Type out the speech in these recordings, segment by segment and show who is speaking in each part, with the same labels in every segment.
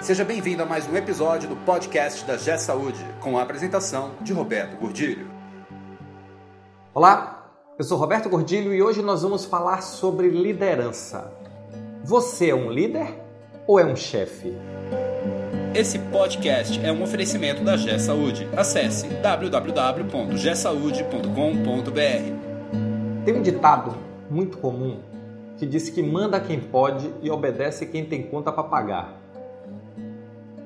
Speaker 1: Seja bem-vindo a mais um episódio do podcast da G Saúde, com a apresentação de Roberto Gordilho.
Speaker 2: Olá, eu sou Roberto Gordilho e hoje nós vamos falar sobre liderança. Você é um líder ou é um chefe?
Speaker 1: Esse podcast é um oferecimento da G Saúde. Acesse www.gsaude.com.br.
Speaker 2: Tem um ditado muito comum que diz que manda quem pode e obedece quem tem conta para pagar.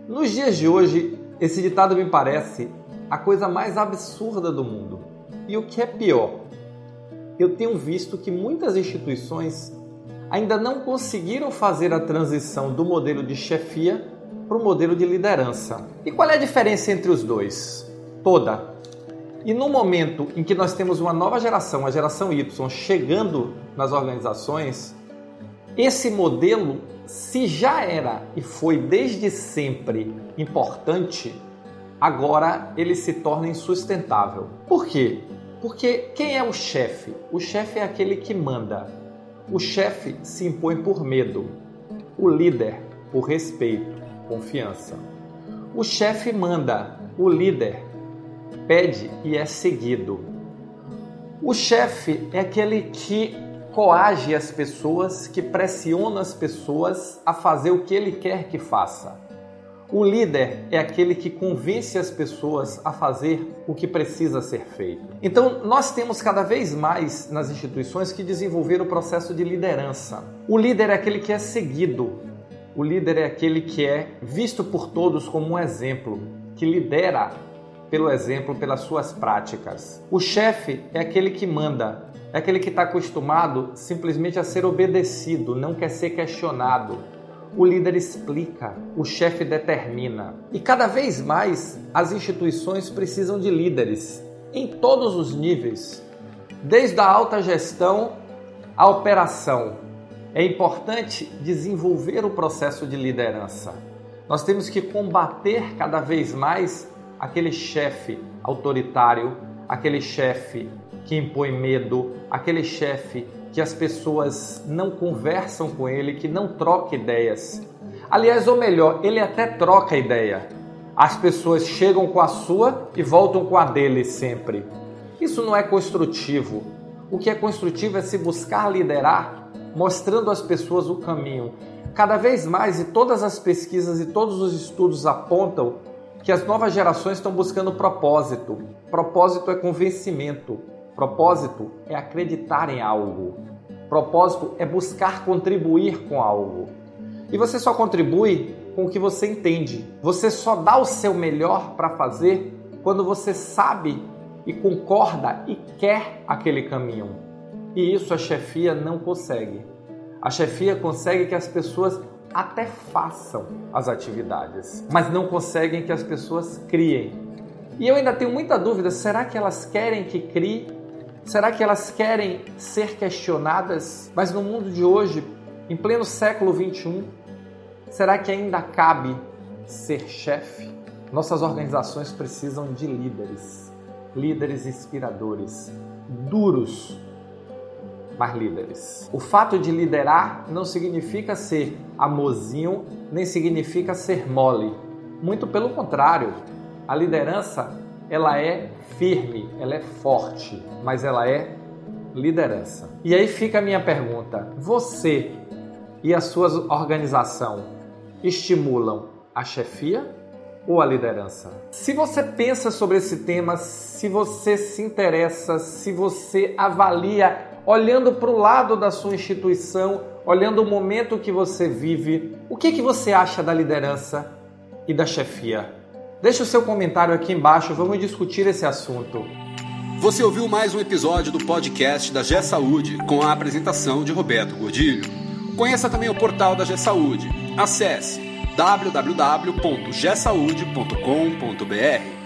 Speaker 2: Nos dias de hoje, esse ditado me parece a coisa mais absurda do mundo. E o que é pior, eu tenho visto que muitas instituições ainda não conseguiram fazer a transição do modelo de chefia para o modelo de liderança. E qual é a diferença entre os dois? Toda. E no momento em que nós temos uma nova geração, a geração Y, chegando nas organizações, esse modelo se já era e foi desde sempre importante, agora ele se torna insustentável. Por quê? Porque quem é o chefe? O chefe é aquele que manda. O chefe se impõe por medo. O líder por respeito, confiança. O chefe manda, o líder pede e é seguido. O chefe é aquele que coage as pessoas, que pressiona as pessoas a fazer o que ele quer que faça. O líder é aquele que convence as pessoas a fazer o que precisa ser feito. Então, nós temos cada vez mais nas instituições que desenvolver o processo de liderança. O líder é aquele que é seguido. O líder é aquele que é visto por todos como um exemplo, que lidera pelo exemplo, pelas suas práticas. O chefe é aquele que manda, é aquele que está acostumado simplesmente a ser obedecido, não quer ser questionado. O líder explica, o chefe determina. E cada vez mais as instituições precisam de líderes em todos os níveis, desde a alta gestão à operação. É importante desenvolver o processo de liderança. Nós temos que combater cada vez mais aquele chefe autoritário, aquele chefe que impõe medo, aquele chefe que as pessoas não conversam com ele, que não troca ideias. Aliás, ou melhor, ele até troca ideia. As pessoas chegam com a sua e voltam com a dele sempre. Isso não é construtivo. O que é construtivo é se buscar liderar, mostrando às pessoas o caminho. Cada vez mais, e todas as pesquisas e todos os estudos apontam que as novas gerações estão buscando propósito. Propósito é convencimento. Propósito é acreditar em algo. Propósito é buscar contribuir com algo. E você só contribui com o que você entende. Você só dá o seu melhor para fazer quando você sabe e concorda e quer aquele caminho. E isso a chefia não consegue. A chefia consegue que as pessoas até façam as atividades, mas não conseguem que as pessoas criem. E eu ainda tenho muita dúvida: será que elas querem que crie? Será que elas querem ser questionadas? Mas no mundo de hoje, em pleno século 21, será que ainda cabe ser chefe? Nossas organizações precisam de líderes, líderes inspiradores, duros, mas líderes. O fato de liderar não significa ser amozinho, nem significa ser mole. Muito pelo contrário, a liderança ela é firme, ela é forte, mas ela é liderança. E aí fica a minha pergunta: você e a sua organização estimulam a chefia ou a liderança? Se você pensa sobre esse tema, se você se interessa, se você avalia olhando para o lado da sua instituição, olhando o momento que você vive, o que, que você acha da liderança e da chefia? Deixe o seu comentário aqui embaixo, vamos discutir esse assunto.
Speaker 1: Você ouviu mais um episódio do podcast da G Saúde com a apresentação de Roberto Gordilho. Conheça também o portal da G Saúde. Acesse www.gsaude.com.br